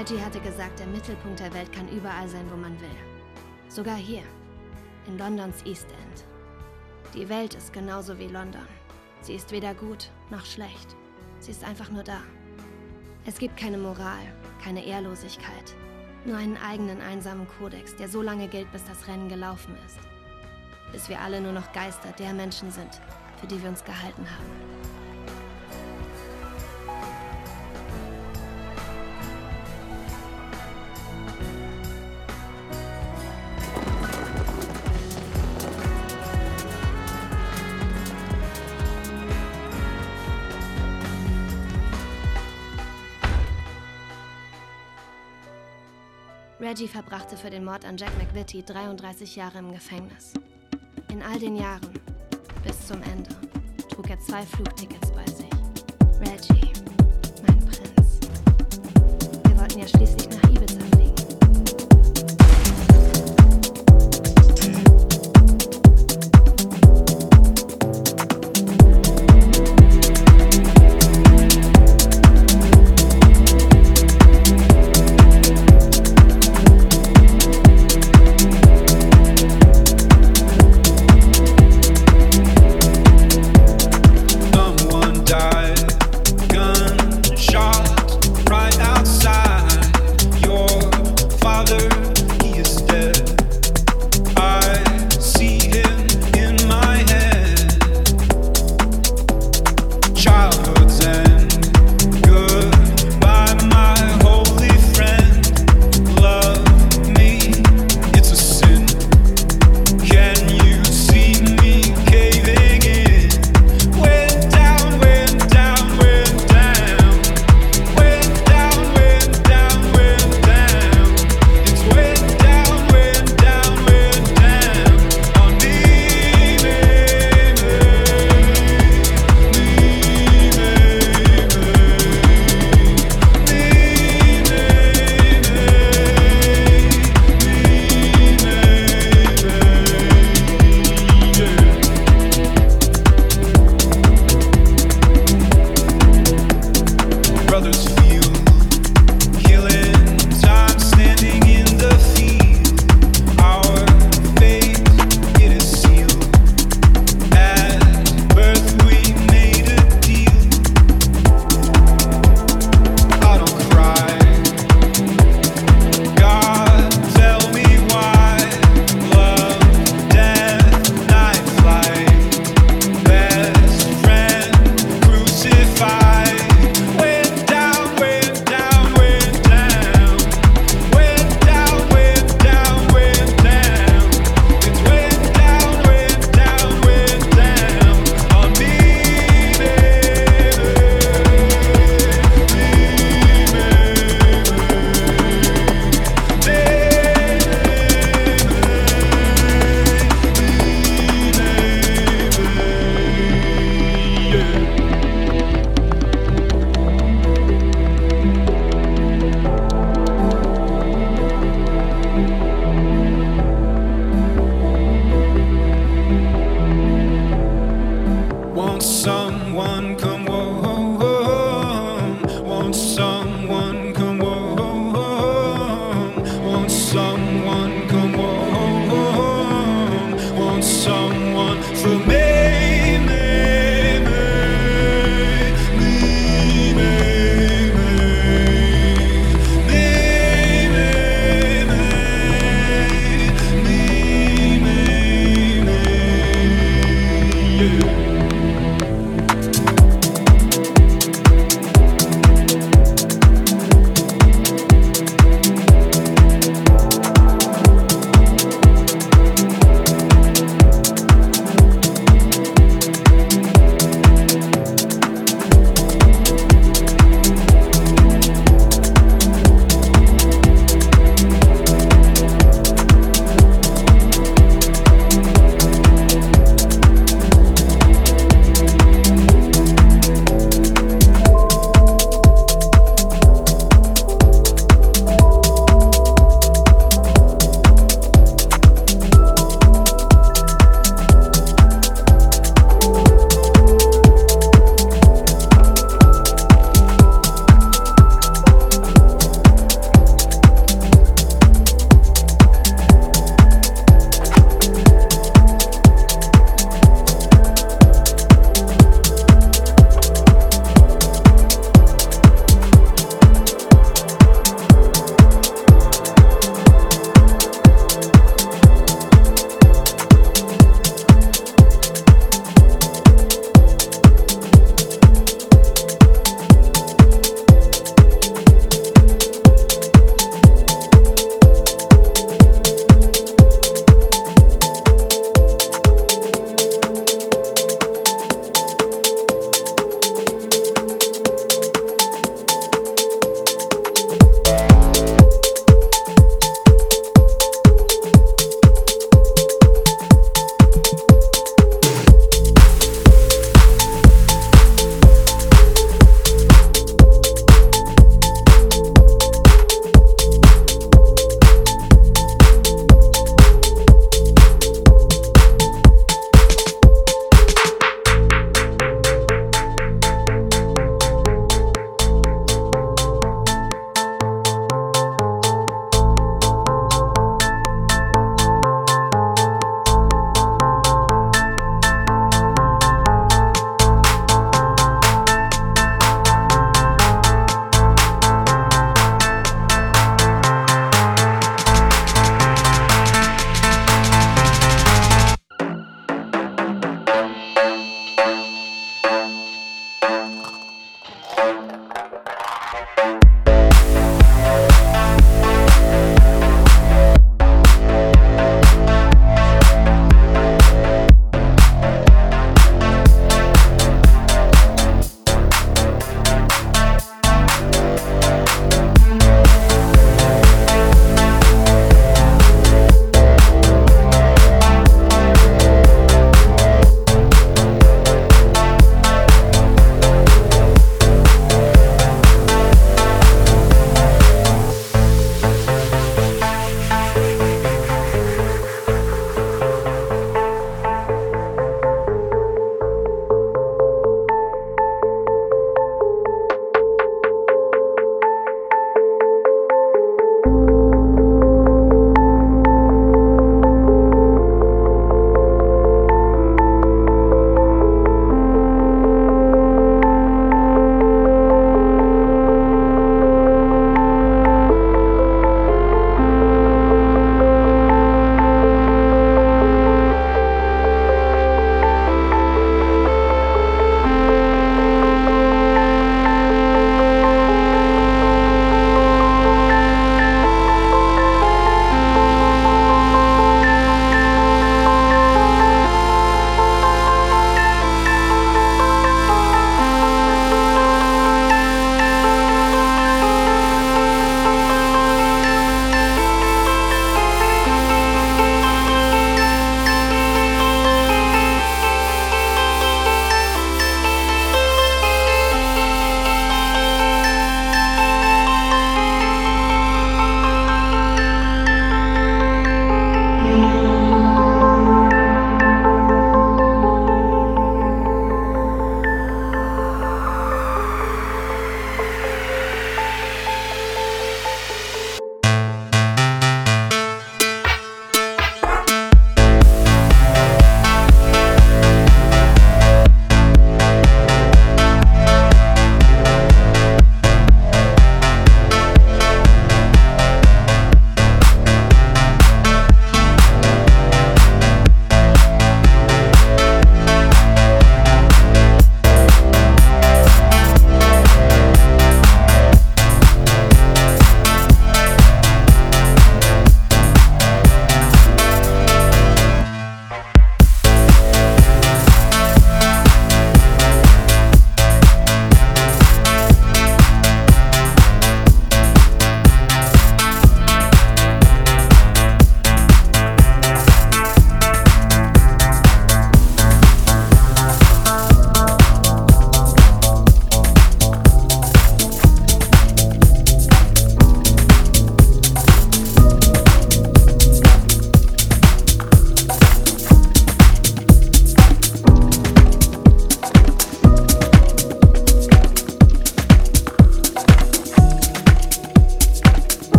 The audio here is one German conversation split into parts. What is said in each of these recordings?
Reggie hatte gesagt, der Mittelpunkt der Welt kann überall sein, wo man will. Sogar hier, in Londons East End. Die Welt ist genauso wie London. Sie ist weder gut noch schlecht. Sie ist einfach nur da. Es gibt keine Moral, keine Ehrlosigkeit. Nur einen eigenen einsamen Kodex, der so lange gilt, bis das Rennen gelaufen ist. Bis wir alle nur noch Geister der Menschen sind, für die wir uns gehalten haben. Reggie verbrachte für den Mord an Jack McVitie 33 Jahre im Gefängnis. In all den Jahren, bis zum Ende, trug er zwei Flugtickets bei sich. Reggie, mein Prinz. Wir wollten ja schließlich nach Ibiza fliegen.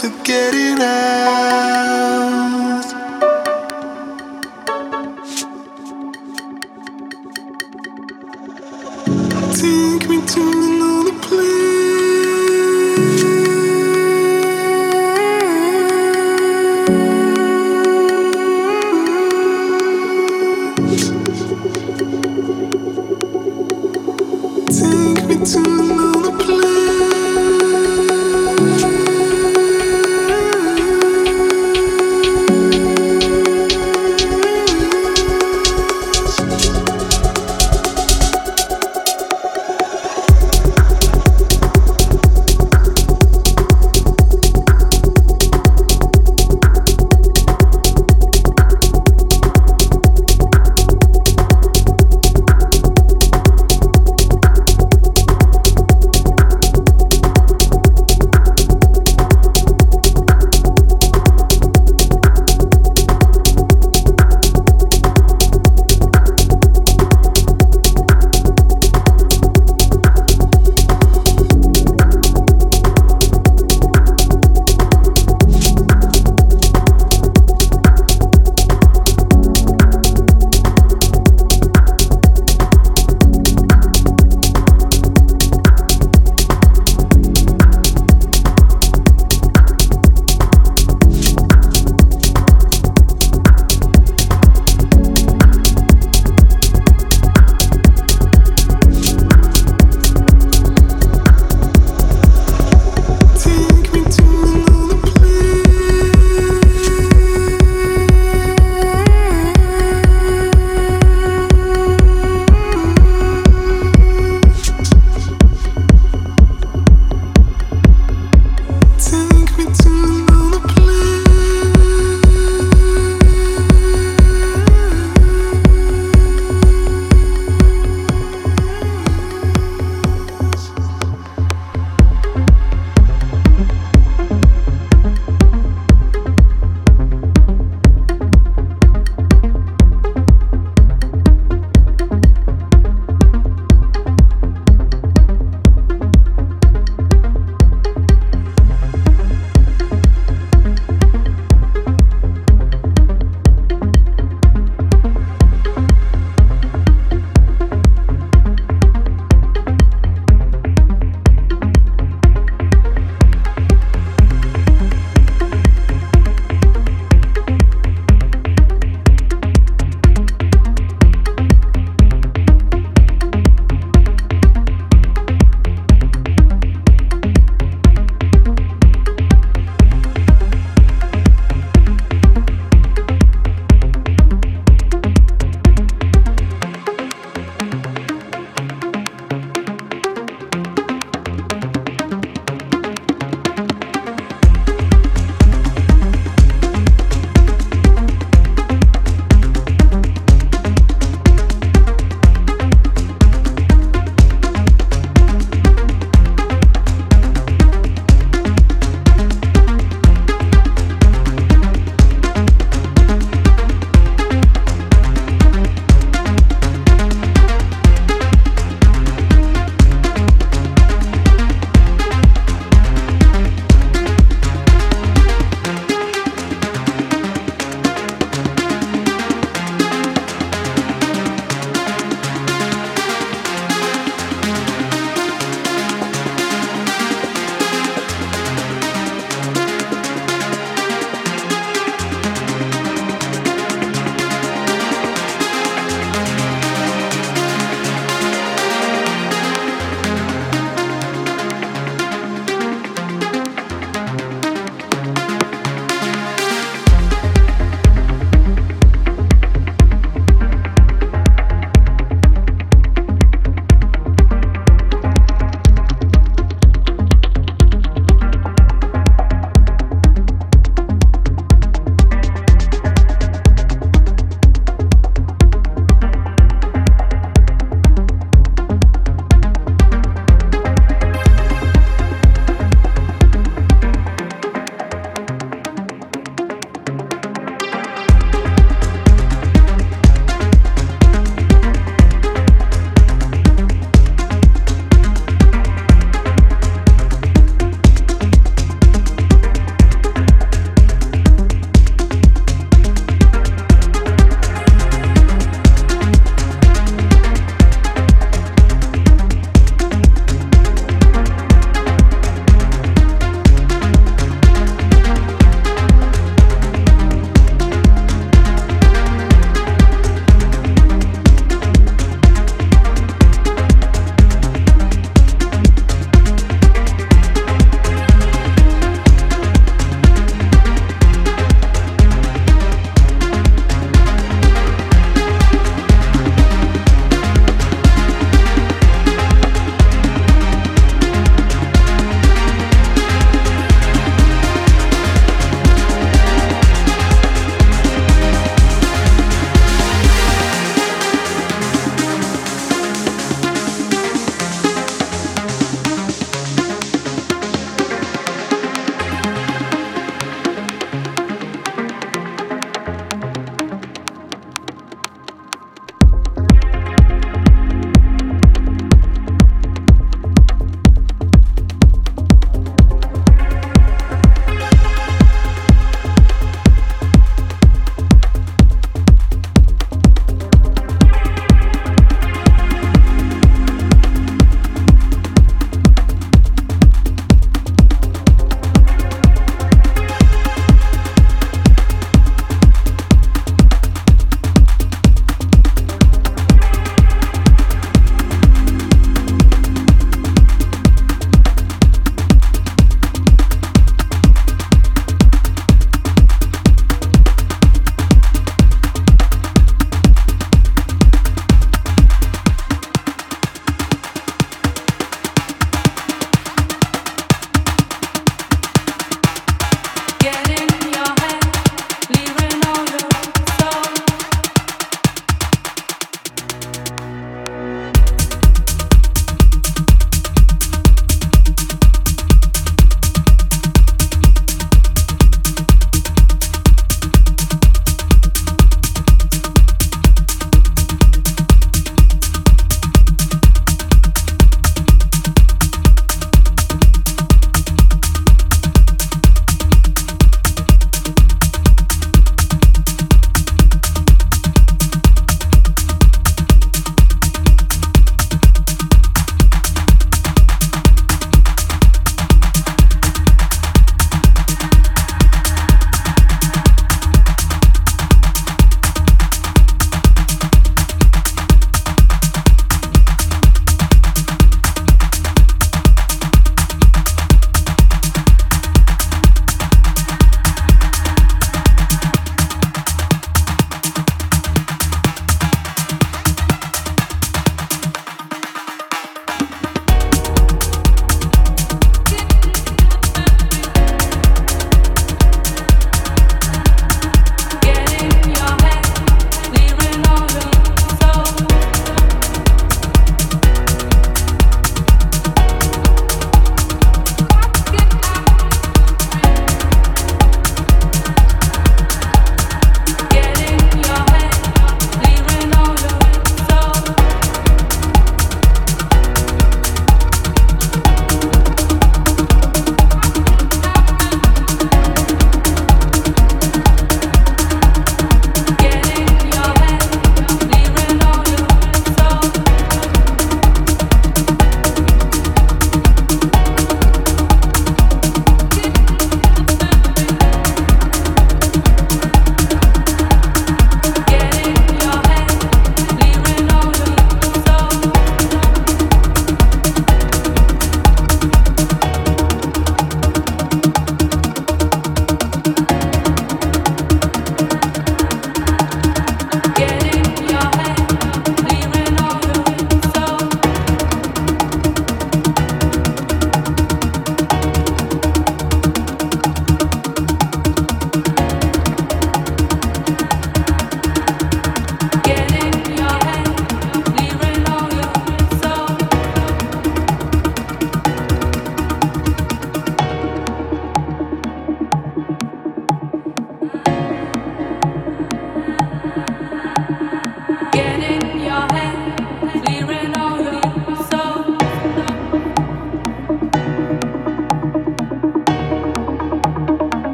forget it.